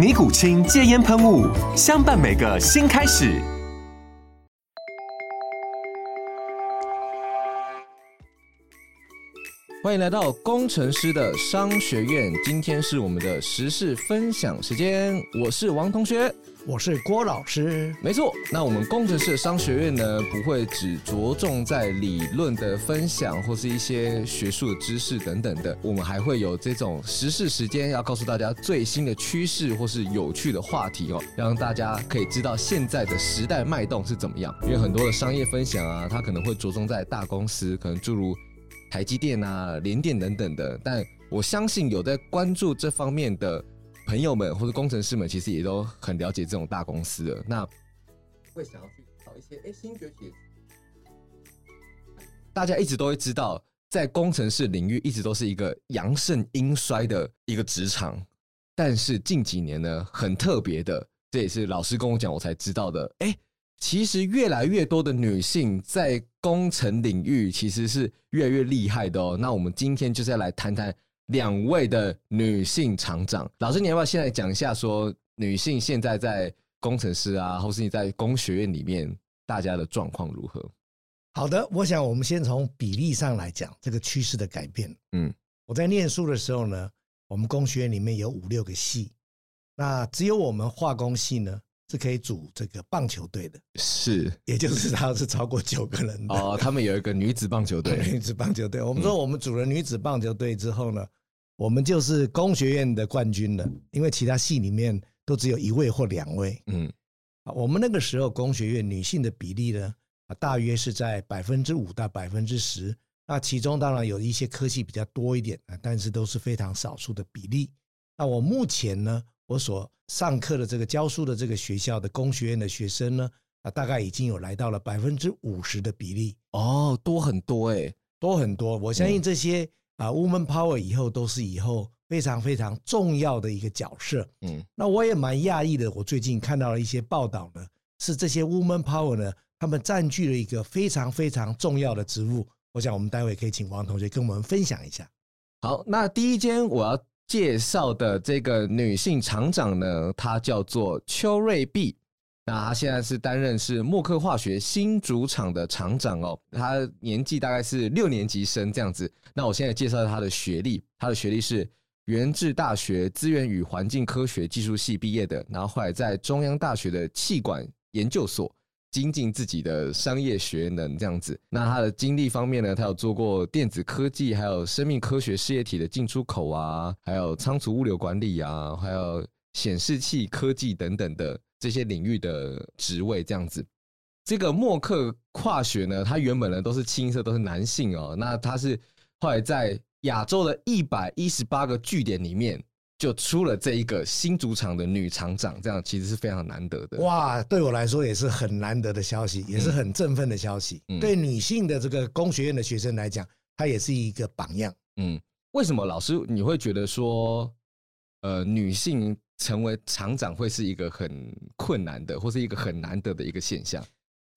尼古清戒烟喷雾，相伴每个新开始。欢迎来到工程师的商学院，今天是我们的时事分享时间，我是王同学。我是郭老师，没错。那我们工程师的商学院呢，不会只着重在理论的分享或是一些学术的知识等等的，我们还会有这种时事时间，要告诉大家最新的趋势或是有趣的话题哦，让大家可以知道现在的时代脉动是怎么样。因为很多的商业分享啊，它可能会着重在大公司，可能诸如台积电啊、联电等等的，但我相信有在关注这方面的。朋友们或者工程师们，其实也都很了解这种大公司的，那会想要去找一些哎新崛起。大家一直都会知道，在工程师领域一直都是一个阳盛阴衰的一个职场，但是近几年呢，很特别的，这也是老师跟我讲，我才知道的。哎，其实越来越多的女性在工程领域其实是越来越厉害的哦。那我们今天就是要来谈谈。两位的女性厂长，老师，你要不要现在讲一下，说女性现在在工程师啊，或是你在工学院里面，大家的状况如何？好的，我想我们先从比例上来讲这个趋势的改变。嗯，我在念书的时候呢，我们工学院里面有五六个系，那只有我们化工系呢。是可以组这个棒球队的，是，也就是他是超过九个人的哦。他们有一个女子棒球队，女子棒球队。我们说我们组了女子棒球队之后呢，我们就是工学院的冠军了，因为其他系里面都只有一位或两位。嗯，啊，我们那个时候工学院女性的比例呢，啊，大约是在百分之五到百分之十。那其中当然有一些科系比较多一点啊，但是都是非常少数的比例。那我目前呢，我所上课的这个教书的这个学校的工学院的学生呢，啊，大概已经有来到了百分之五十的比例哦，多很多诶，多很多。我相信这些啊，woman power 以后都是以后非常非常重要的一个角色。嗯，那我也蛮讶异的，我最近看到了一些报道呢，是这些 woman power 呢，他们占据了一个非常非常重要的职务。我想我们待会可以请王同学跟我们分享一下。好，那第一间我要。介绍的这个女性厂长呢，她叫做邱瑞碧。那他现在是担任是默克化学新主场的厂长哦。他年纪大概是六年级生这样子。那我现在介绍他的学历，他的学历是元智大学资源与环境科学技术系毕业的，然后后来在中央大学的气管研究所。精进自己的商业学能，这样子。那他的经历方面呢，他有做过电子科技，还有生命科学事业体的进出口啊，还有仓储物流管理啊，还有显示器科技等等的这些领域的职位，这样子。这个默克跨学呢，他原本呢都是清一色都是男性哦。那他是后来在亚洲的一百一十八个据点里面。就出了这一个新主场的女厂长，这样其实是非常难得的。哇，对我来说也是很难得的消息，也是很振奋的消息。嗯，对女性的这个工学院的学生来讲，她也是一个榜样。嗯，为什么老师你会觉得说，呃，女性成为厂长会是一个很困难的，或是一个很难得的一个现象？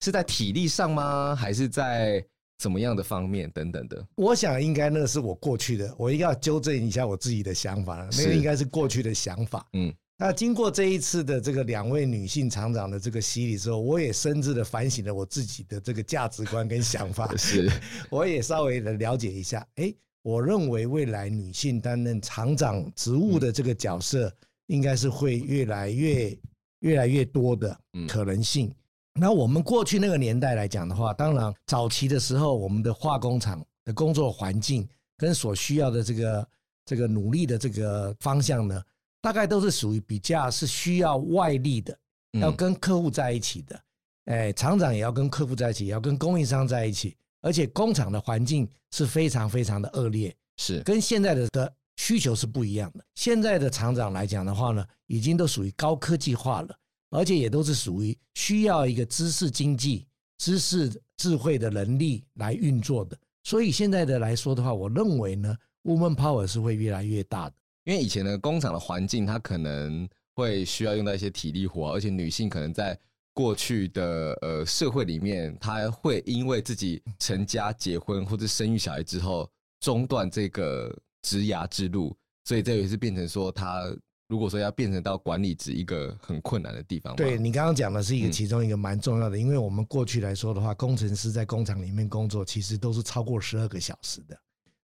是在体力上吗？还是在？怎么样的方面等等的，我想应该那是我过去的，我应该要纠正一下我自己的想法，那个应该是过去的想法。嗯，那经过这一次的这个两位女性厂长的这个洗礼之后，我也深挚的反省了我自己的这个价值观跟想法。是，我也稍微的了解一下。哎，我认为未来女性担任厂长职务的这个角色，应该是会越来越越来越多的可能性。那我们过去那个年代来讲的话，当然早期的时候，我们的化工厂的工作环境跟所需要的这个这个努力的这个方向呢，大概都是属于比较是需要外力的，要跟客户在一起的。哎，厂长也要跟客户在一起，也要跟供应商在一起，而且工厂的环境是非常非常的恶劣，是跟现在的的需求是不一样的。现在的厂长来讲的话呢，已经都属于高科技化了。而且也都是属于需要一个知识经济、知识智慧的能力来运作的，所以现在的来说的话，我认为呢，woman power 是会越来越大的。因为以前的工厂的环境，它可能会需要用到一些体力活，而且女性可能在过去的呃社会里面，他会因为自己成家、结婚或者生育小孩之后，中断这个职涯之路，所以这也是变成说他。如果说要变成到管理职，一个很困难的地方。对，你刚刚讲的是一个其中一个蛮重要的，因为我们过去来说的话，工程师在工厂里面工作，其实都是超过十二个小时的。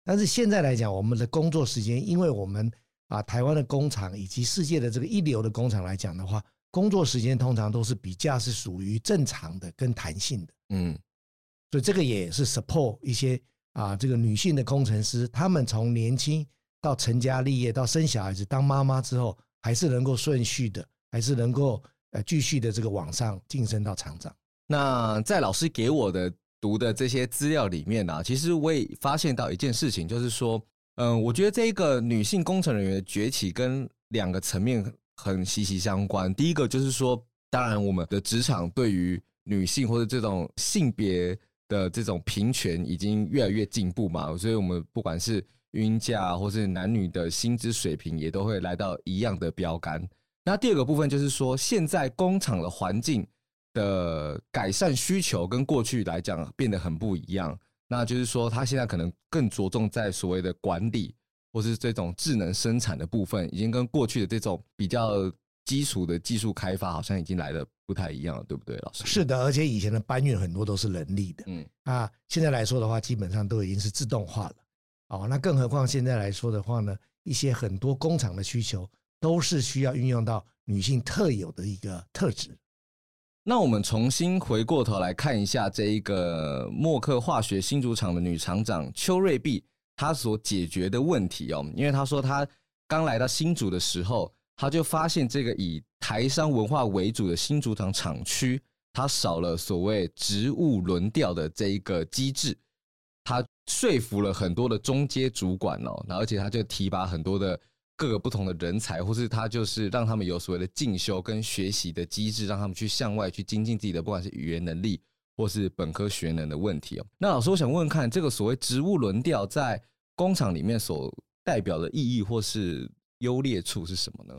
但是现在来讲，我们的工作时间，因为我们啊台湾的工厂以及世界的这个一流的工厂来讲的话，工作时间通常都是比较是属于正常的跟弹性的。嗯，所以这个也是 support 一些啊这个女性的工程师，她们从年轻。到成家立业，到生小孩子，当妈妈之后，还是能够顺序的，还是能够呃继续的这个往上晋升到厂长。那在老师给我的读的这些资料里面呢、啊，其实我也发现到一件事情，就是说，嗯，我觉得这一个女性工程人员的崛起跟两个层面很息息相关。第一个就是说，当然我们的职场对于女性或者这种性别的这种平权已经越来越进步嘛，所以我们不管是均价或是男女的薪资水平也都会来到一样的标杆。那第二个部分就是说，现在工厂的环境的改善需求跟过去来讲变得很不一样。那就是说，他现在可能更着重在所谓的管理或是这种智能生产的部分，已经跟过去的这种比较基础的技术开发好像已经来的不太一样了，对不对，老师？是的，而且以前的搬运很多都是人力的，嗯啊，现在来说的话，基本上都已经是自动化了。哦，那更何况现在来说的话呢，一些很多工厂的需求都是需要运用到女性特有的一个特质。那我们重新回过头来看一下这一个默克化学新竹厂的女厂长邱瑞碧，他所解决的问题哦，因为他说他刚来到新竹的时候，他就发现这个以台商文化为主的新竹厂厂区，它少了所谓职务轮调的这一个机制。他说服了很多的中阶主管哦，那而且他就提拔很多的各个不同的人才，或是他就是让他们有所谓的进修跟学习的机制，让他们去向外去精进自己的不管是语言能力或是本科学能的问题哦。那老师，我想问问看，这个所谓职务轮调在工厂里面所代表的意义或是优劣处是什么呢？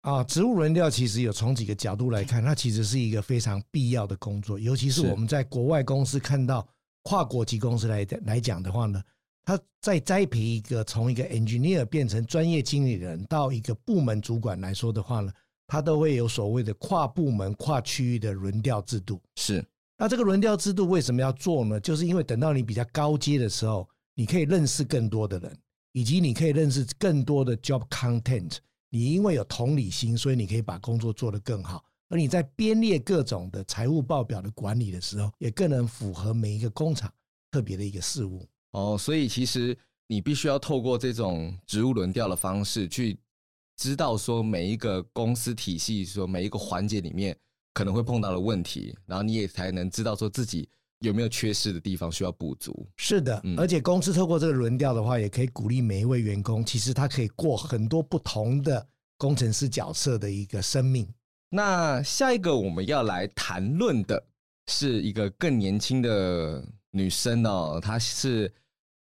啊，职务轮调其实有从几个角度来看，它其实是一个非常必要的工作，尤其是我们在国外公司看到。跨国级公司来来讲的话呢，他在栽培一个从一个 engineer 变成专业经理人到一个部门主管来说的话呢，他都会有所谓的跨部门、跨区域的轮调制度。是，那这个轮调制度为什么要做呢？就是因为等到你比较高阶的时候，你可以认识更多的人，以及你可以认识更多的 job content。你因为有同理心，所以你可以把工作做得更好。而你在编列各种的财务报表的管理的时候，也更能符合每一个工厂特别的一个事务。哦，所以其实你必须要透过这种职务轮调的方式，去知道说每一个公司体系说每一个环节里面可能会碰到的问题，然后你也才能知道说自己有没有缺失的地方需要补足。是的，而且公司透过这个轮调的话，也可以鼓励每一位员工，其实他可以过很多不同的工程师角色的一个生命。那下一个我们要来谈论的是一个更年轻的女生哦，她是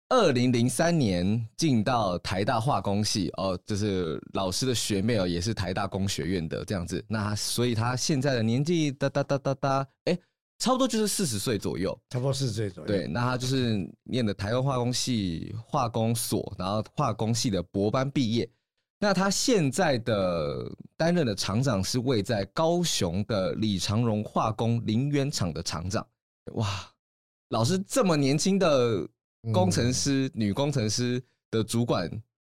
二零零三年进到台大化工系哦，就是老师的学妹哦，也是台大工学院的这样子。那所以他现在的年纪哒哒哒哒哒，哎，差不多就是四十岁左右，差不多四十岁左右。对，那他就是念的台湾化工系化工所，然后化工系的博班毕业。那他现在的担任的厂长是位在高雄的李长荣化工林园厂的厂长。哇，老师这么年轻的工程师，嗯、女工程师的主管，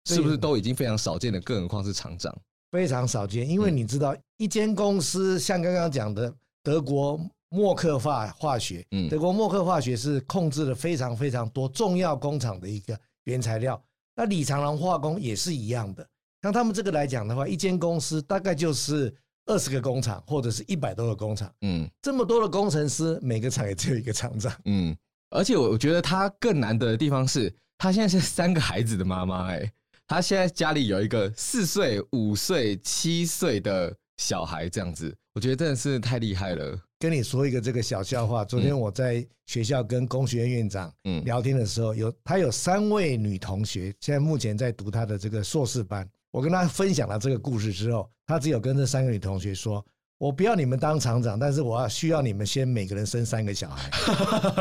是不是都已经非常少见的？更何况是厂长，非常少见。因为你知道，一间公司像刚刚讲的德国默克化化学，嗯，德国默克化学是控制了非常非常多重要工厂的一个原材料。那李长廊化工也是一样的，像他们这个来讲的话，一间公司大概就是二十个工厂，或者是一百多个工厂，嗯，这么多的工程师，每个厂也只有一个厂长，嗯，而且我我觉得他更难得的地方是，他现在是三个孩子的妈妈，哎，他现在家里有一个四岁、五岁、七岁的小孩，这样子，我觉得真的是太厉害了。跟你说一个这个小笑话。昨天我在学校跟工学院院长聊天的时候，有他有三位女同学，现在目前在读他的这个硕士班。我跟他分享了这个故事之后，他只有跟这三个女同学说：“我不要你们当厂长，但是我要需要你们先每个人生三个小孩。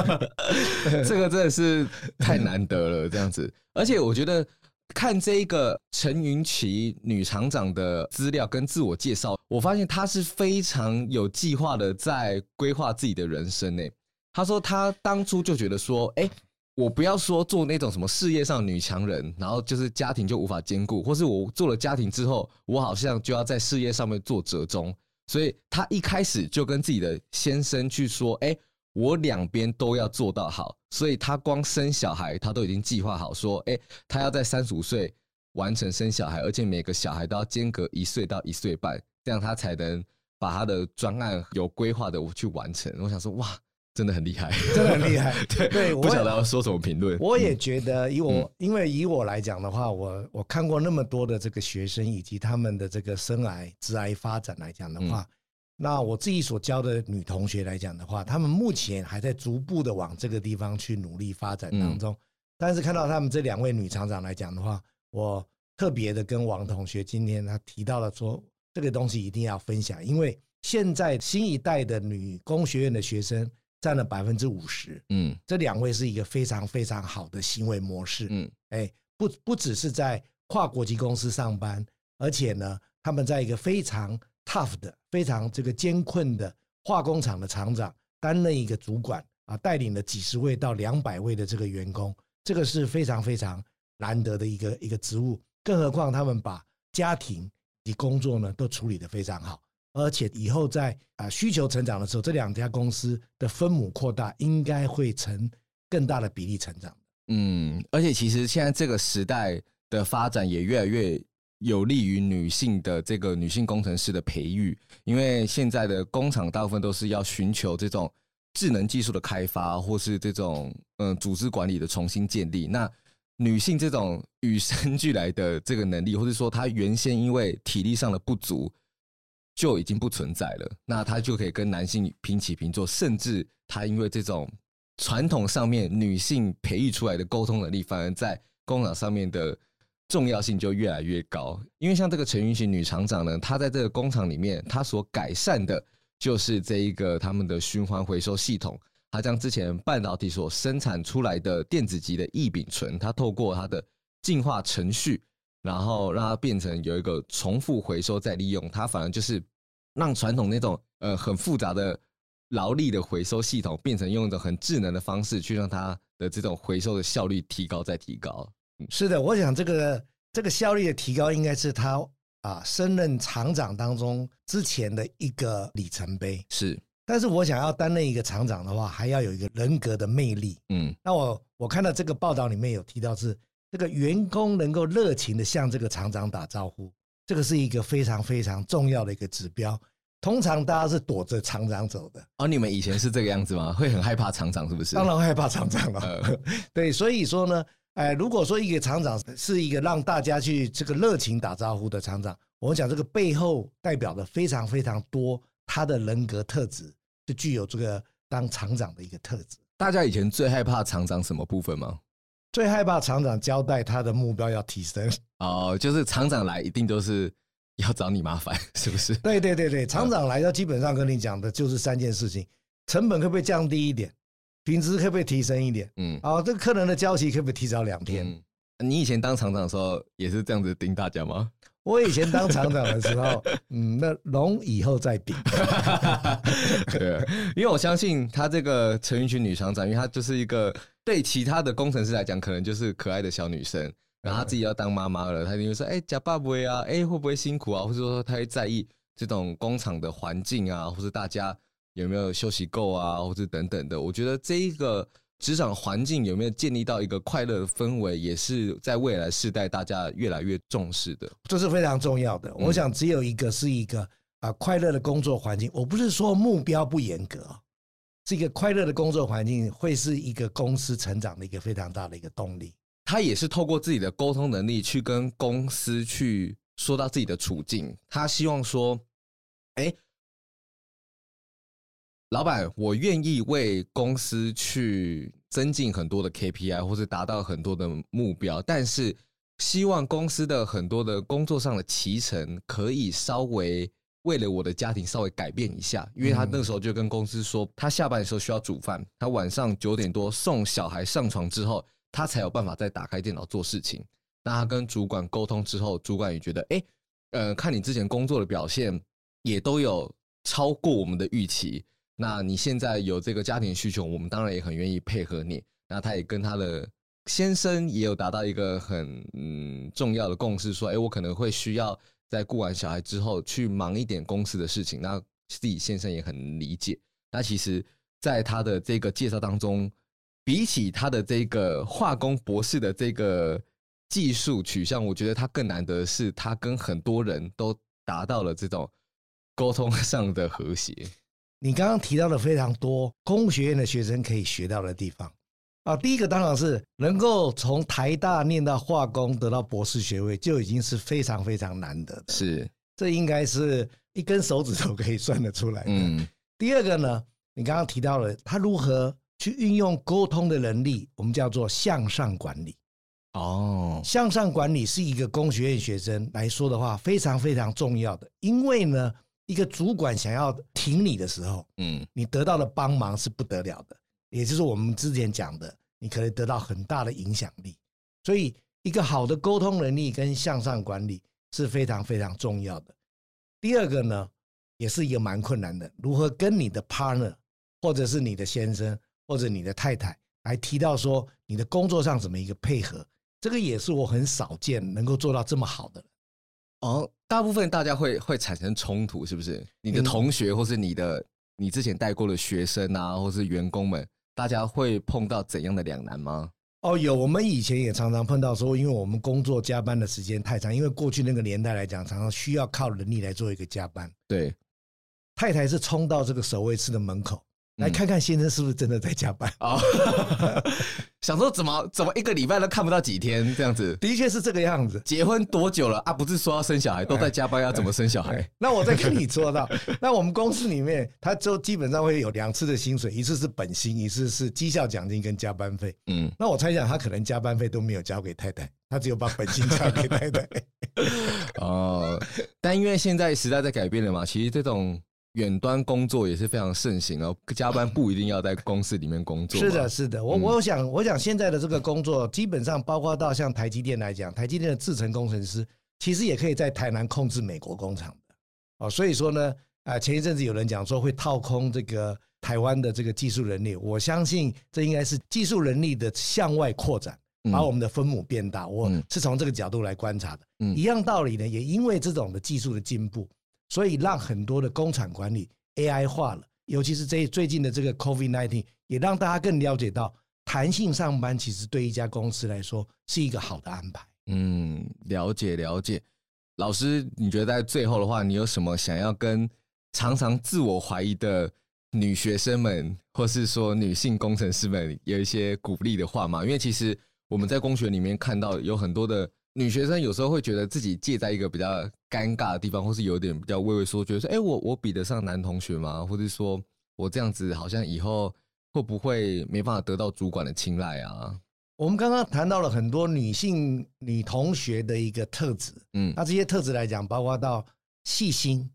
”这个真的是太难得了，这样子。而且我觉得。看这一个陈云奇女厂长的资料跟自我介绍，我发现她是非常有计划的在规划自己的人生诶。她说她当初就觉得说，哎，我不要说做那种什么事业上女强人，然后就是家庭就无法兼顾，或是我做了家庭之后，我好像就要在事业上面做折中，所以她一开始就跟自己的先生去说，哎。我两边都要做到好，所以他光生小孩，他都已经计划好说，哎，他要在三十五岁完成生小孩，而且每个小孩都要间隔一岁到一岁半，这样他才能把他的专案有规划的去完成。我想说，哇，真的很厉害，真的很厉害。对对我，不晓得要说什么评论。我也觉得，以我、嗯、因为以我来讲的话，我我看过那么多的这个学生以及他们的这个生癌、致癌发展来讲的话。嗯那我自己所教的女同学来讲的话，她们目前还在逐步的往这个地方去努力发展当中。但是看到他们这两位女厂长来讲的话，我特别的跟王同学今天他提到了说，这个东西一定要分享，因为现在新一代的女工学院的学生占了百分之五十。嗯，这两位是一个非常非常好的行为模式。嗯，哎，不不只是在跨国际公司上班，而且呢，他们在一个非常。tough 的非常这个艰困的化工厂的厂长，担任一个主管啊，带领了几十位到两百位的这个员工，这个是非常非常难得的一个一个职务。更何况他们把家庭及工作呢都处理得非常好，而且以后在啊需求成长的时候，这两家公司的分母扩大，应该会成更大的比例成长。嗯，而且其实现在这个时代的发展也越来越。有利于女性的这个女性工程师的培育，因为现在的工厂大部分都是要寻求这种智能技术的开发，或是这种嗯组织管理的重新建立。那女性这种与生俱来的这个能力，或者说她原先因为体力上的不足就已经不存在了，那她就可以跟男性平起平坐，甚至她因为这种传统上面女性培育出来的沟通能力，反而在工厂上面的。重要性就越来越高，因为像这个陈云奇女厂长呢，她在这个工厂里面，她所改善的就是这一个他们的循环回收系统。她将之前半导体所生产出来的电子级的异丙醇，它透过它的进化程序，然后让它变成有一个重复回收再利用。它反而就是让传统那种呃很复杂的劳力的回收系统，变成用一种很智能的方式去让它的这种回收的效率提高再提高。是的，我想这个这个效率的提高，应该是他啊升任厂长当中之前的一个里程碑。是，但是我想要担任一个厂长的话，还要有一个人格的魅力。嗯，那我我看到这个报道里面有提到是这个员工能够热情的向这个厂长打招呼，这个是一个非常非常重要的一个指标。通常大家是躲着厂长走的。哦，你们以前是这个样子吗？会很害怕厂长是不是？当然害怕厂长了。呃、对，所以说呢。哎，如果说一个厂长是一个让大家去这个热情打招呼的厂长，我讲这个背后代表的非常非常多他的人格特质，就具有这个当厂长的一个特质。大家以前最害怕厂长什么部分吗？最害怕厂长交代他的目标要提升哦，就是厂长来一定都是要找你麻烦，是不是？对对对对，厂长来要基本上跟你讲的就是三件事情：成本可不可以降低一点？品质可不可以提升一点？嗯，哦，这个客人的交期可不可以提早两天？嗯，你以前当厂长的时候也是这样子盯大家吗？我以前当厂长的时候，嗯，那龙以后再顶。对，因为我相信他这个陈云群女厂长，因为她就是一个对其他的工程师来讲，可能就是可爱的小女生，然后她自己要当妈妈了，她就会说：“哎，假爸不会啊，哎，会不会辛苦啊？”或者说她会在意这种工厂的环境啊，或是大家。有没有休息够啊，或者等等的。我觉得这一个职场环境有没有建立到一个快乐的氛围，也是在未来世代大家越来越重视的，这是非常重要的。我想只有一个是一个啊快乐的工作环境。我不是说目标不严格，这个快乐的工作环境会是一个公司成长的一个非常大的一个动力。他也是透过自己的沟通能力去跟公司去说到自己的处境。他希望说，哎。老板，我愿意为公司去增进很多的 KPI，或是达到很多的目标，但是希望公司的很多的工作上的提成可以稍微为了我的家庭稍微改变一下，因为他那个时候就跟公司说，他下班的时候需要煮饭，他晚上九点多送小孩上床之后，他才有办法再打开电脑做事情。那他跟主管沟通之后，主管也觉得，哎，呃，看你之前工作的表现也都有超过我们的预期。那你现在有这个家庭需求，我们当然也很愿意配合你。那他也跟他的先生也有达到一个很嗯重要的共识，说，哎，我可能会需要在顾完小孩之后去忙一点公司的事情。那自己先生也很理解。那其实，在他的这个介绍当中，比起他的这个化工博士的这个技术取向，我觉得他更难得是，他跟很多人都达到了这种沟通上的和谐。你刚刚提到的非常多工学院的学生可以学到的地方啊，第一个当然是能够从台大念到化工得到博士学位，就已经是非常非常难得的。是，这应该是一根手指头可以算得出来的。嗯。第二个呢，你刚刚提到了他如何去运用沟通的能力，我们叫做向上管理。哦，向上管理是一个工学院学生来说的话，非常非常重要的，因为呢。一个主管想要挺你的时候，嗯，你得到的帮忙是不得了的，也就是我们之前讲的，你可能得到很大的影响力。所以，一个好的沟通能力跟向上管理是非常非常重要的。第二个呢，也是一个蛮困难的，如何跟你的 partner，或者是你的先生，或者你的太太来提到说你的工作上怎么一个配合，这个也是我很少见能够做到这么好的。哦，大部分大家会会产生冲突，是不是？你的同学，或是你的你之前带过的学生啊，或是员工们，大家会碰到怎样的两难吗？哦，有，我们以前也常常碰到说，因为我们工作加班的时间太长，因为过去那个年代来讲，常常需要靠人力来做一个加班。对，太太是冲到这个守卫室的门口。来看看先生是不是真的在加班啊？想说怎么怎么一个礼拜都看不到几天这样子？的确是这个样子。结婚多久了啊？不是说要生小孩都在加班，要怎么生小孩？那我再跟你说到，那我们公司里面，他就基本上会有两次的薪水，一次是本薪，一次是绩效奖金跟加班费。嗯，那我猜想他可能加班费都没有交给太太，他只有把本薪交给太太。哦，但因为现在时代在改变了嘛，其实这种。远端工作也是非常盛行哦，加班不一定要在公司里面工作。是的，是的，我我想，我想现在的这个工作，基本上包括到像台积电来讲，台积电的制程工程师其实也可以在台南控制美国工厂的哦。所以说呢，啊，前一阵子有人讲说会套空这个台湾的这个技术能力，我相信这应该是技术能力的向外扩展，把我们的分母变大。我是从这个角度来观察的。嗯，一样道理呢，也因为这种的技术的进步。所以让很多的工厂管理 AI 化了，尤其是这最近的这个 COVID-19，也让大家更了解到弹性上班其实对一家公司来说是一个好的安排。嗯，了解了解。老师，你觉得在最后的话，你有什么想要跟常常自我怀疑的女学生们，或是说女性工程师们有一些鼓励的话吗？因为其实我们在工学里面看到有很多的。女学生有时候会觉得自己介在一个比较尴尬的地方，或是有点比较畏畏缩，觉得说：“哎，我我比得上男同学吗？或者说我这样子好像以后会不会没办法得到主管的青睐啊？”我们刚刚谈到了很多女性女同学的一个特质，嗯，那这些特质来讲，包括到细心，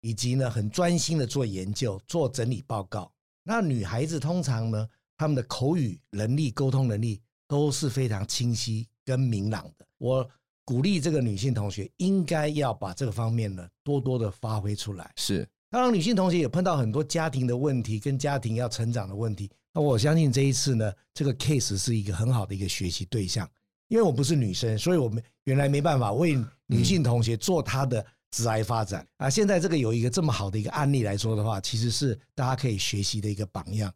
以及呢很专心的做研究、做整理报告。那女孩子通常呢，她们的口语能力、沟通能力都是非常清晰跟明朗的。我鼓励这个女性同学应该要把这个方面呢多多的发挥出来。是，当然女性同学也碰到很多家庭的问题跟家庭要成长的问题。那我相信这一次呢，这个 case 是一个很好的一个学习对象。因为我不是女生，所以我们原来没办法为女性同学做她的职涯发展啊。现在这个有一个这么好的一个案例来说的话，其实是大家可以学习的一个榜样。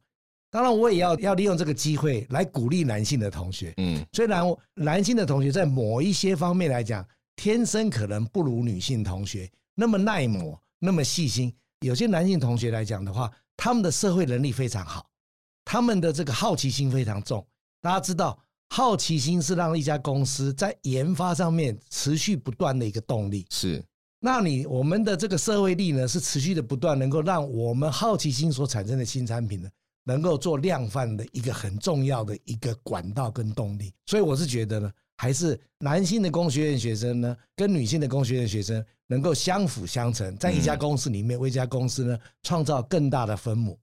当然，我也要要利用这个机会来鼓励男性的同学。嗯，虽然男性的同学在某一些方面来讲，天生可能不如女性同学那么耐磨、那么细心。有些男性同学来讲的话，他们的社会能力非常好，他们的这个好奇心非常重。大家知道，好奇心是让一家公司在研发上面持续不断的一个动力。是，那你我们的这个社会力呢，是持续的不断，能够让我们好奇心所产生的新产品呢，能够做量贩的一个很重要的一个管道跟动力，所以我是觉得呢，还是男性的工学院学生呢，跟女性的工学院学生能够相辅相成，在一家公司里面为一家公司呢创造更大的分母。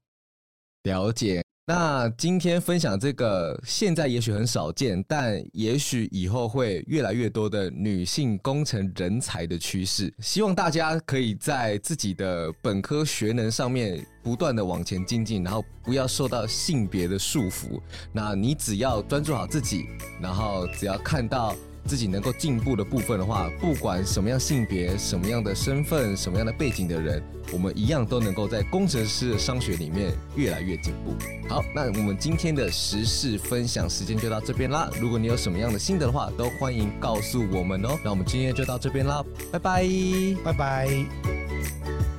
了解。那今天分享这个，现在也许很少见，但也许以后会越来越多的女性工程人才的趋势。希望大家可以在自己的本科学能上面不断的往前精进，然后不要受到性别的束缚。那你只要专注好自己，然后只要看到。自己能够进步的部分的话，不管什么样性别、什么样的身份、什么样的背景的人，我们一样都能够在工程师的商学里面越来越进步。好，那我们今天的时事分享时间就到这边啦。如果你有什么样的心得的话，都欢迎告诉我们哦。那我们今天就到这边啦，拜拜，拜拜。